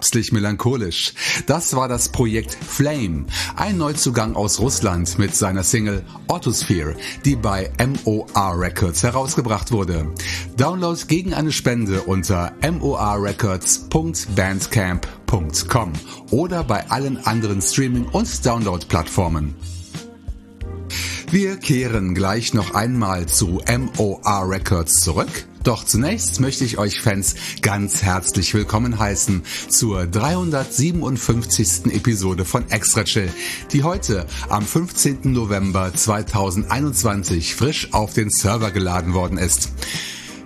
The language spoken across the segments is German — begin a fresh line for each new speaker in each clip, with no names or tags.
Herbstlich melancholisch. Das war das Projekt Flame, ein Neuzugang aus Russland mit seiner Single Autosphere, die bei MOR Records herausgebracht wurde. Download gegen eine Spende unter morrecords.bandcamp.com oder bei allen anderen Streaming- und Download-Plattformen. Wir kehren gleich noch einmal zu MOR Records zurück. Doch zunächst möchte ich euch Fans ganz herzlich willkommen heißen zur 357. Episode von Extra Chill, die heute am 15. November 2021 frisch auf den Server geladen worden ist.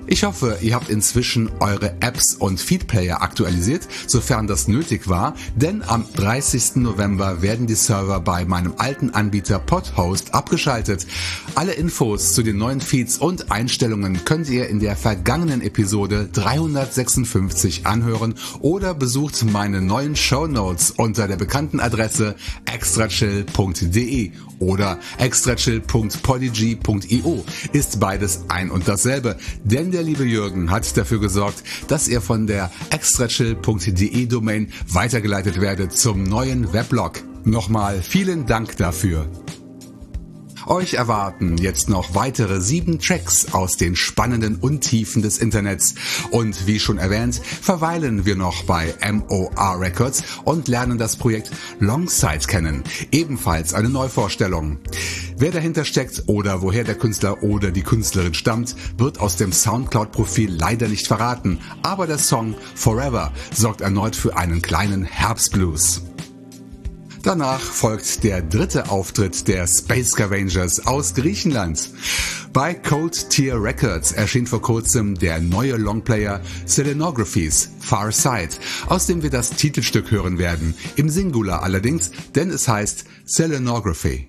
Ich hoffe, ihr habt inzwischen eure Apps und Feedplayer aktualisiert, sofern das nötig war, denn am 30. November werden die Server bei meinem alten Anbieter Podhost abgeschaltet. Alle Infos zu den neuen Feeds und Einstellungen könnt ihr in der vergangenen Episode 356 anhören oder besucht meine neuen Show Notes unter der bekannten Adresse extrachill.de oder extrachill.podigy.io ist beides ein und dasselbe, denn der liebe Jürgen hat dafür gesorgt, dass ihr von der extrachill.de Domain weitergeleitet werdet zum neuen Weblog. Nochmal vielen Dank dafür. Euch erwarten jetzt noch weitere sieben Tracks aus den spannenden Untiefen des Internets. Und wie schon erwähnt, verweilen wir noch bei MOR Records und lernen das Projekt Longside kennen. Ebenfalls eine Neuvorstellung. Wer dahinter steckt oder woher der Künstler oder die Künstlerin stammt, wird aus dem Soundcloud-Profil leider nicht verraten. Aber der Song Forever sorgt erneut für einen kleinen Herbstblues. Danach folgt der dritte Auftritt der Space Scavengers aus Griechenland. Bei Cold Tier Records erschien vor kurzem der neue Longplayer Selenographies Far Side, aus dem wir das Titelstück hören werden, im Singular allerdings, denn es heißt Selenography.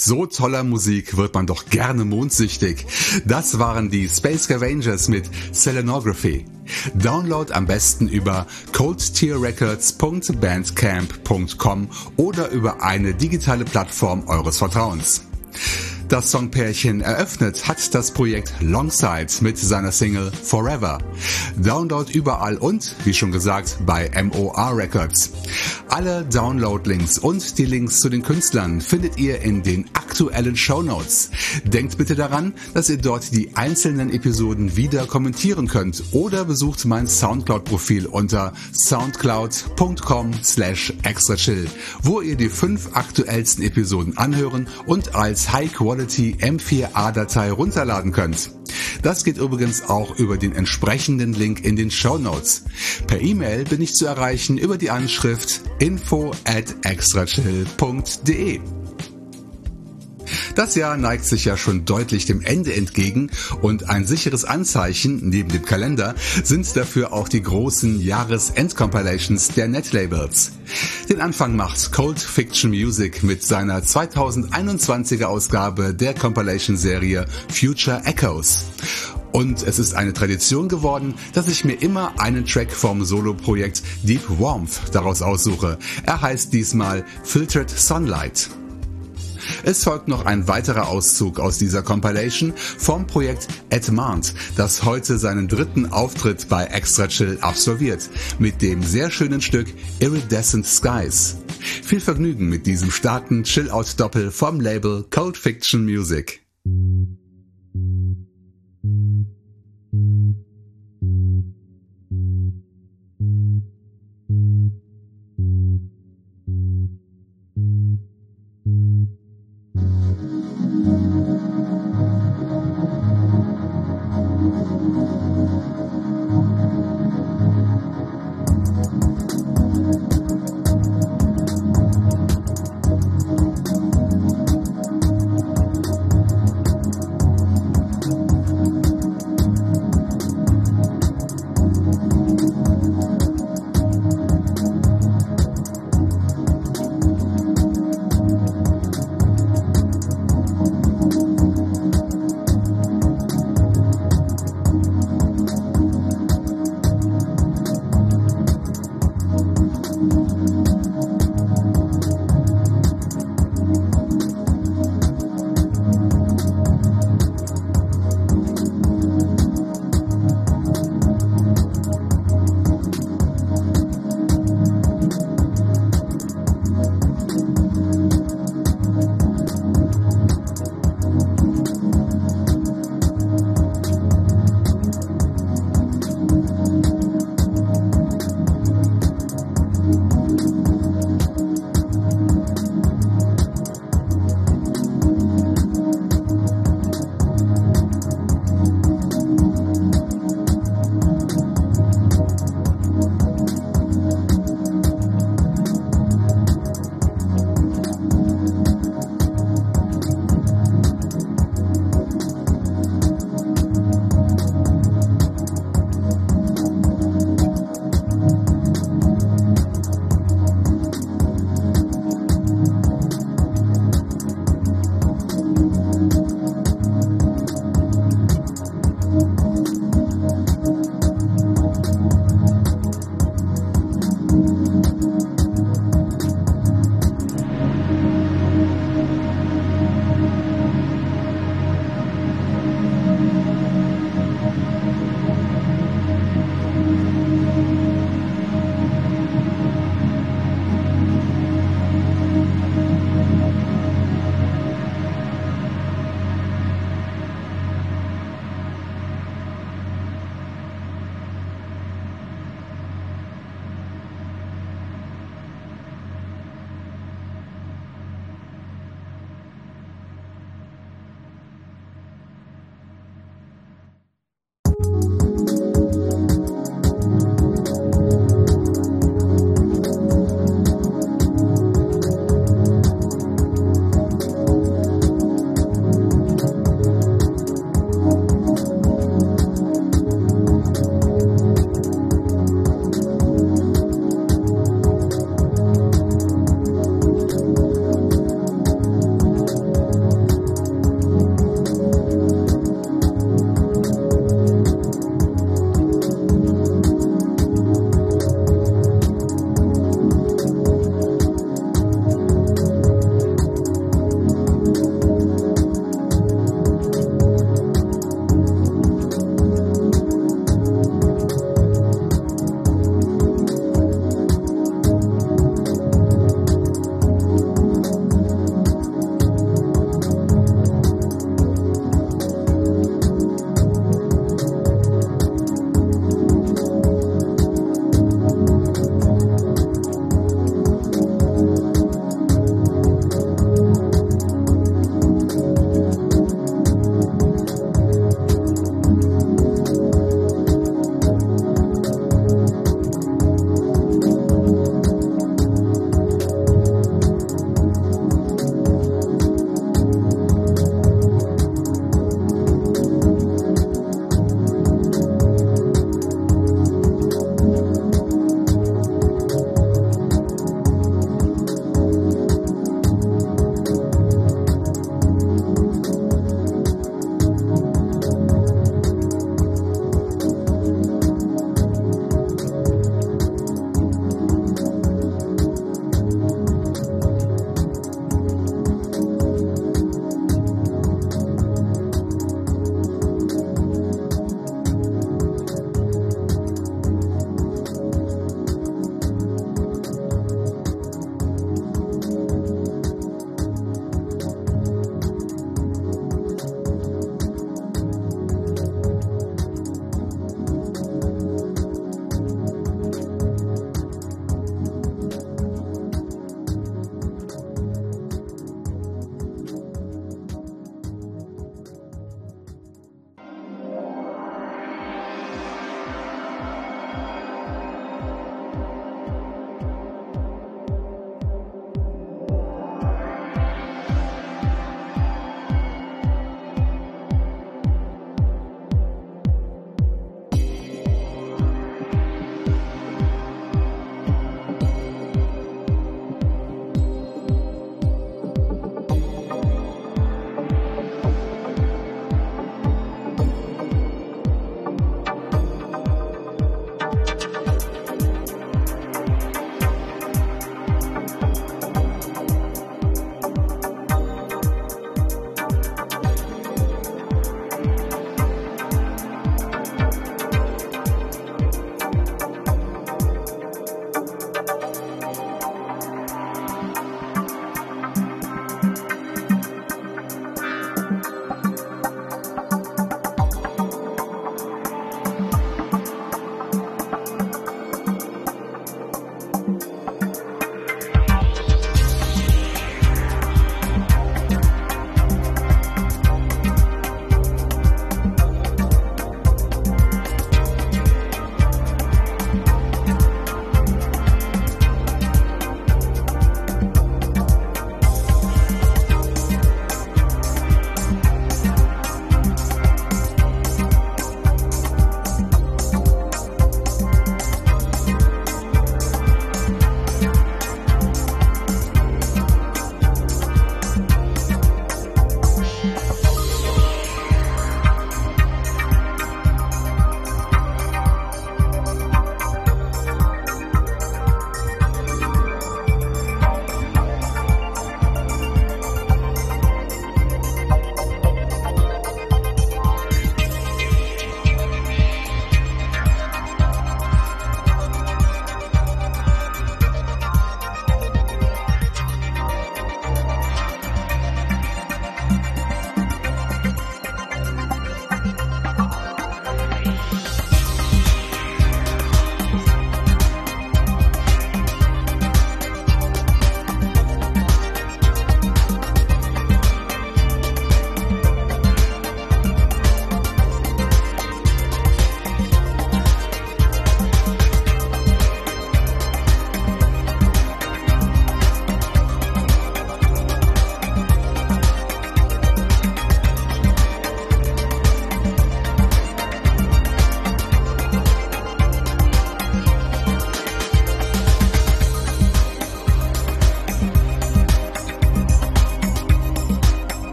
So toller Musik wird man doch gerne mondsüchtig. Das waren die Space Scavengers mit Selenography. Download am besten über coldtierrecords.bandcamp.com oder über eine digitale Plattform eures Vertrauens. Das Songpärchen eröffnet hat das Projekt Longside mit seiner Single Forever. Download überall und, wie schon gesagt, bei MOR Records. Alle Download-Links und die Links zu den Künstlern findet ihr in den aktuellen Show Notes. Denkt bitte daran, dass ihr dort die einzelnen Episoden wieder kommentieren könnt oder besucht mein Soundcloud-Profil unter soundcloud.com slash extrachill, wo ihr die fünf aktuellsten Episoden anhören und als High Quality Quality M4A-Datei runterladen könnt. Das geht übrigens auch über den entsprechenden Link in den Show Notes. Per E-Mail bin ich zu erreichen über die Anschrift info at extrachill.de. Das Jahr neigt sich ja schon deutlich dem Ende entgegen und ein sicheres Anzeichen neben dem Kalender sind dafür auch die großen Jahresend-Compilations der Netlabels. Den Anfang macht Cold Fiction Music mit seiner 2021er Ausgabe der Compilation-Serie Future Echoes. Und es ist eine Tradition geworden, dass ich mir immer einen Track vom Solo-Projekt Deep Warmth daraus aussuche. Er heißt diesmal Filtered Sunlight. Es folgt noch ein weiterer Auszug aus dieser Compilation vom Projekt Edmond, das heute seinen dritten Auftritt bei Extra Chill absolviert, mit dem sehr schönen Stück Iridescent Skies. Viel Vergnügen mit diesem starken Chill-Out-Doppel vom Label Cold Fiction Music. Thank you. thank you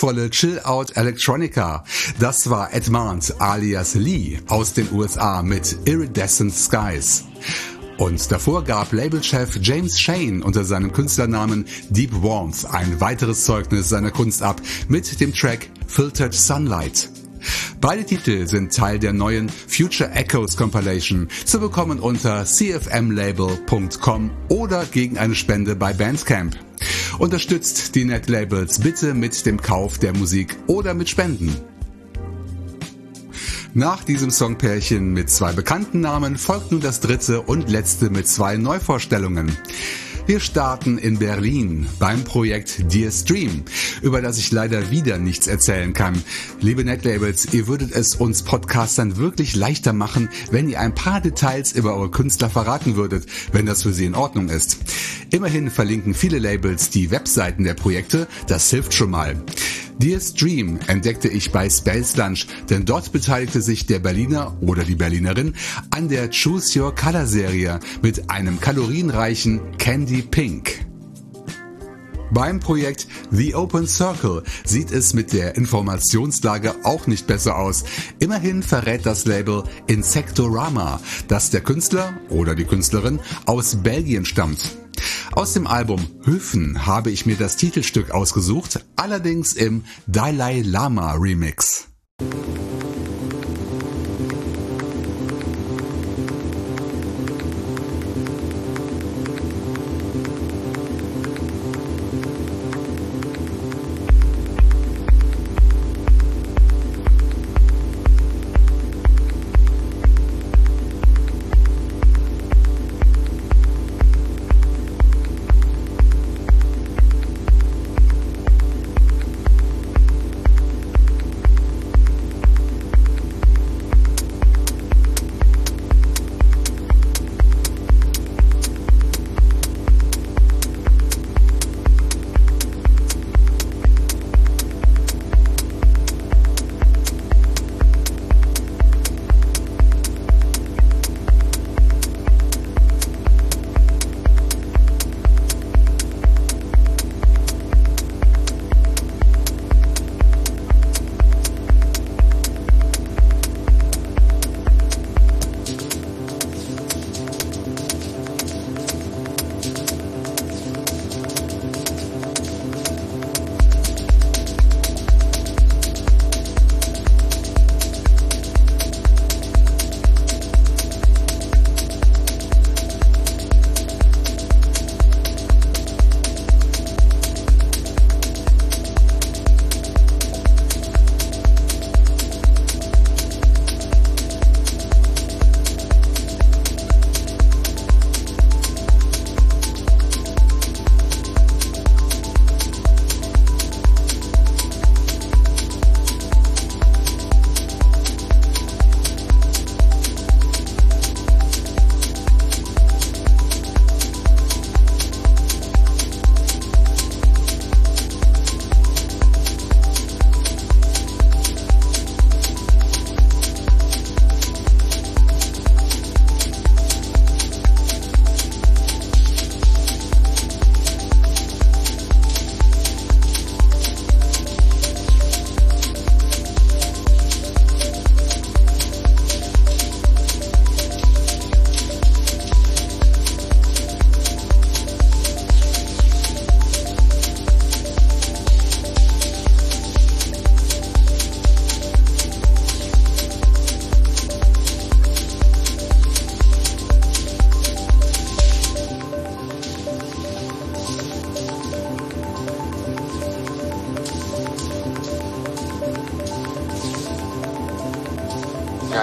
kraftvolle Chill-Out Electronica. Das war Edmond alias Lee aus den USA mit Iridescent Skies. Und davor gab Labelchef James Shane unter seinem Künstlernamen Deep Warmth ein weiteres Zeugnis seiner Kunst ab mit dem Track Filtered Sunlight. Beide Titel sind Teil der neuen Future Echoes Compilation, zu bekommen unter cfmlabel.com oder gegen eine Spende bei Bandcamp. Unterstützt die Netlabels bitte mit dem Kauf der Musik oder mit Spenden. Nach diesem Songpärchen mit zwei bekannten Namen folgt nun das dritte und letzte mit zwei Neuvorstellungen. Wir starten in Berlin beim Projekt Dear Stream, über das ich leider wieder nichts erzählen kann. Liebe Netlabels, ihr würdet es uns Podcastern wirklich leichter machen, wenn ihr ein paar Details über eure Künstler verraten würdet, wenn das für sie in Ordnung ist. Immerhin verlinken viele Labels die Webseiten der Projekte, das hilft schon mal. Dear Stream entdeckte ich bei Space Lunch, denn dort beteiligte sich der Berliner oder die Berlinerin an der Choose Your Color Serie mit einem kalorienreichen Candy Pink. Beim Projekt The Open Circle sieht es mit der Informationslage auch nicht besser aus. Immerhin verrät das Label Insectorama, dass der Künstler oder die Künstlerin aus Belgien stammt. Aus dem Album Höfen habe ich mir das Titelstück ausgesucht, allerdings im Dalai Lama Remix.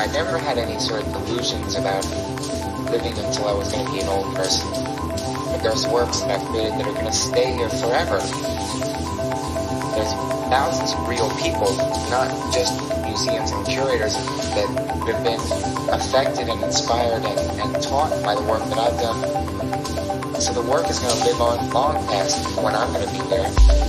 I never had any sort of illusions about living until I was going to be an old person. But there's works that I've created that are going to stay here forever. There's thousands of real people, not just museums and curators, that have been affected and inspired and, and taught by the work that I've done. So the work is going to live on long past when I'm going to be there.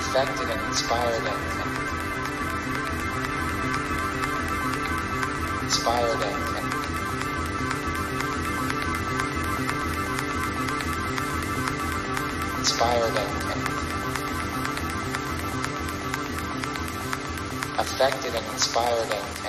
affected and inspired and inspired and, inspired and affected and inspired and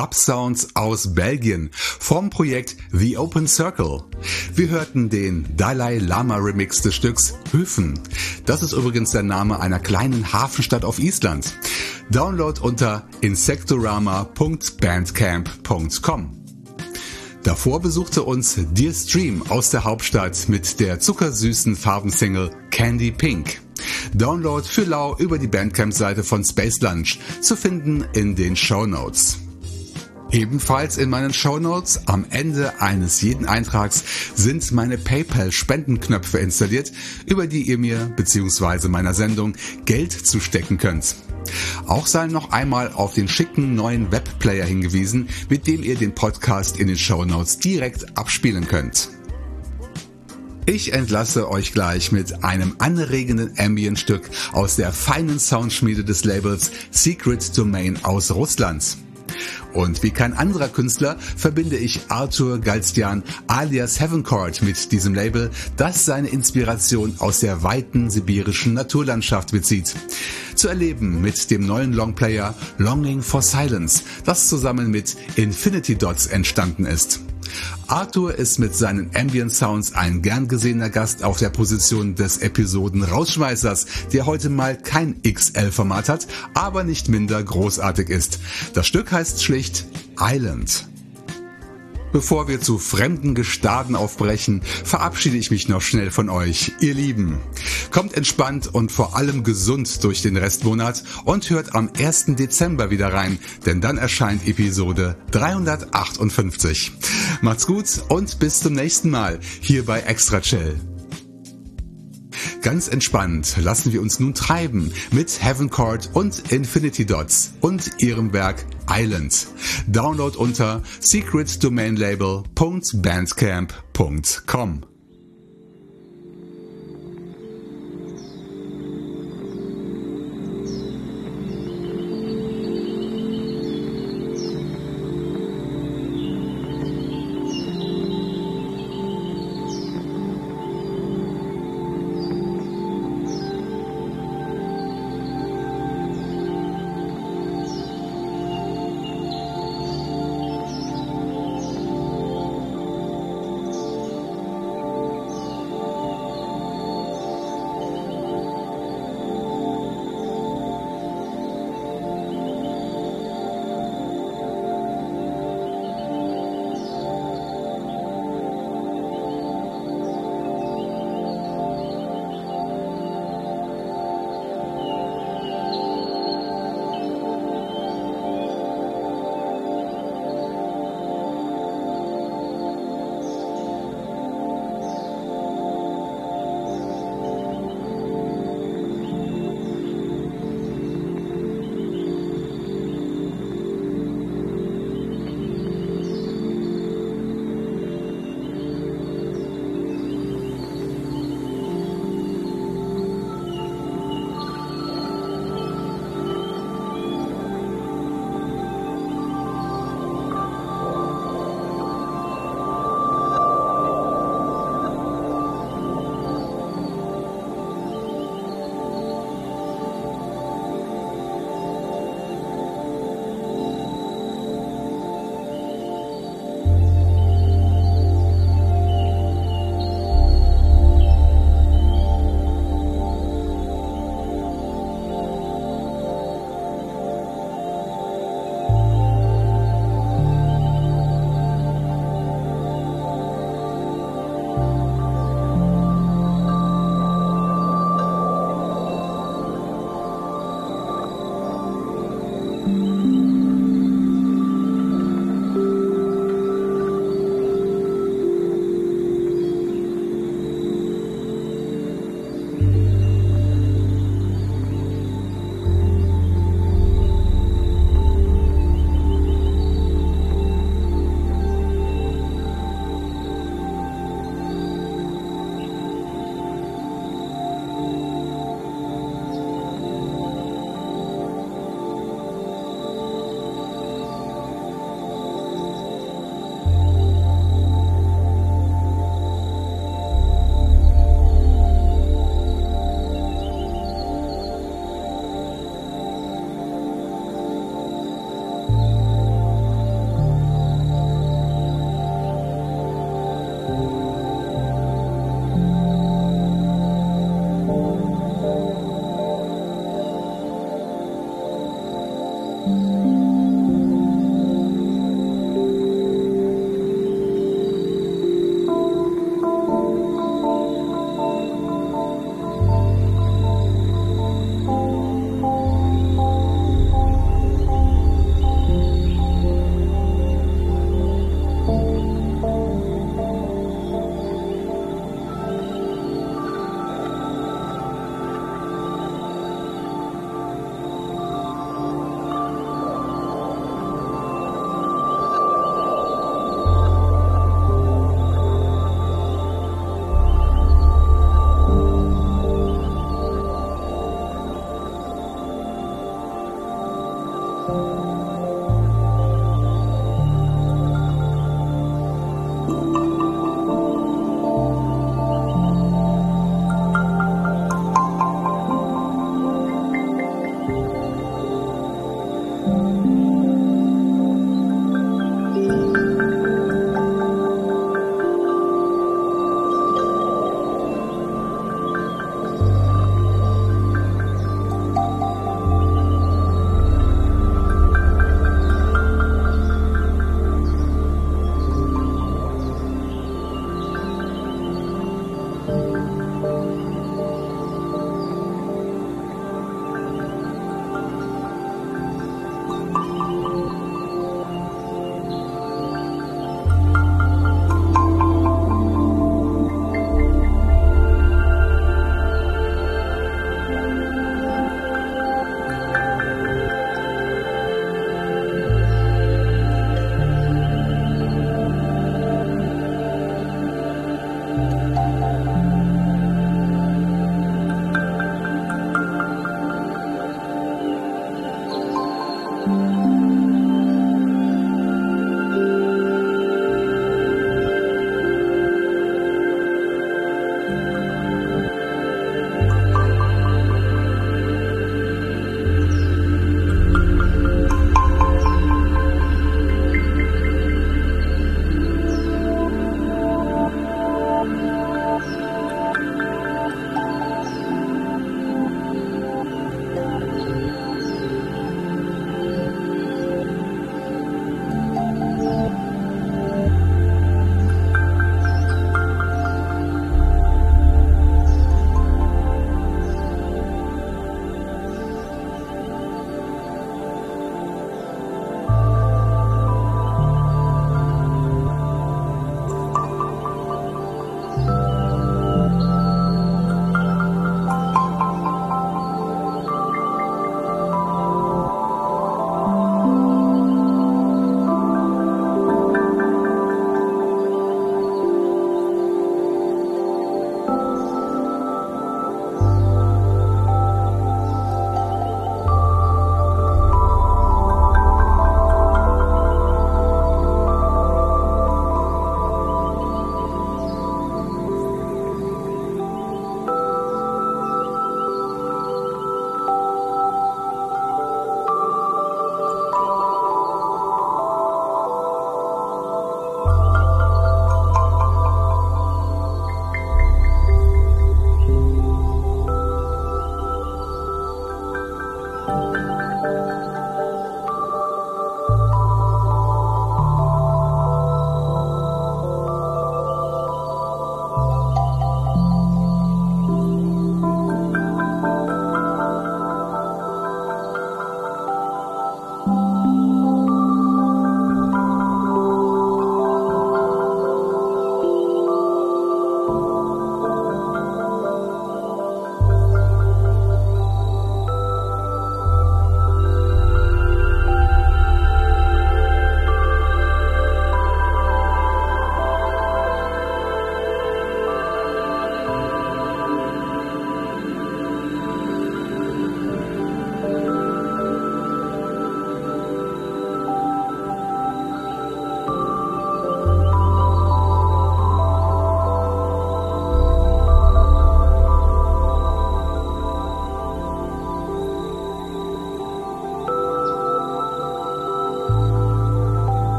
Dub Sounds aus Belgien vom Projekt The Open Circle. Wir hörten den Dalai Lama Remix des Stücks Höfen. Das ist übrigens der Name einer kleinen Hafenstadt auf Island. Download unter insectorama.bandcamp.com. Davor besuchte uns Dear Stream aus der Hauptstadt mit der zuckersüßen Farbensingle Candy Pink. Download für Lau über die Bandcamp-Seite von Space Lunch zu finden in den Show Notes. Ebenfalls in meinen Show Notes am Ende eines jeden Eintrags sind meine PayPal-Spendenknöpfe installiert, über die ihr mir bzw. meiner Sendung Geld zustecken könnt. Auch sei noch einmal auf den schicken neuen Webplayer hingewiesen, mit dem ihr den Podcast in den Show Notes direkt abspielen könnt. Ich entlasse euch gleich mit einem anregenden Ambient-Stück aus der feinen Soundschmiede des Labels Secret Domain aus Russland. Und wie kein anderer Künstler verbinde ich Arthur Galstian alias Heavencourt mit diesem Label, das seine Inspiration aus der weiten sibirischen Naturlandschaft bezieht. Zu erleben mit dem neuen Longplayer Longing for Silence, das zusammen mit Infinity Dots entstanden ist. Arthur ist mit seinen Ambient Sounds ein gern gesehener Gast auf der Position des Episoden Rausschmeißers, der heute mal kein XL-Format hat, aber nicht minder großartig ist. Das Stück heißt schlicht Island. Bevor wir zu fremden Gestaden aufbrechen, verabschiede ich mich noch schnell von euch, ihr Lieben. Kommt entspannt und vor allem gesund durch den Restmonat und hört am 1. Dezember wieder rein, denn dann erscheint Episode 358. Macht's gut und bis zum nächsten Mal hier bei Extra Chill. Ganz entspannt lassen wir uns nun treiben mit Heaven Court und Infinity Dots und ihrem Werk Island. Download unter secretdomainlabel.bandcamp.com.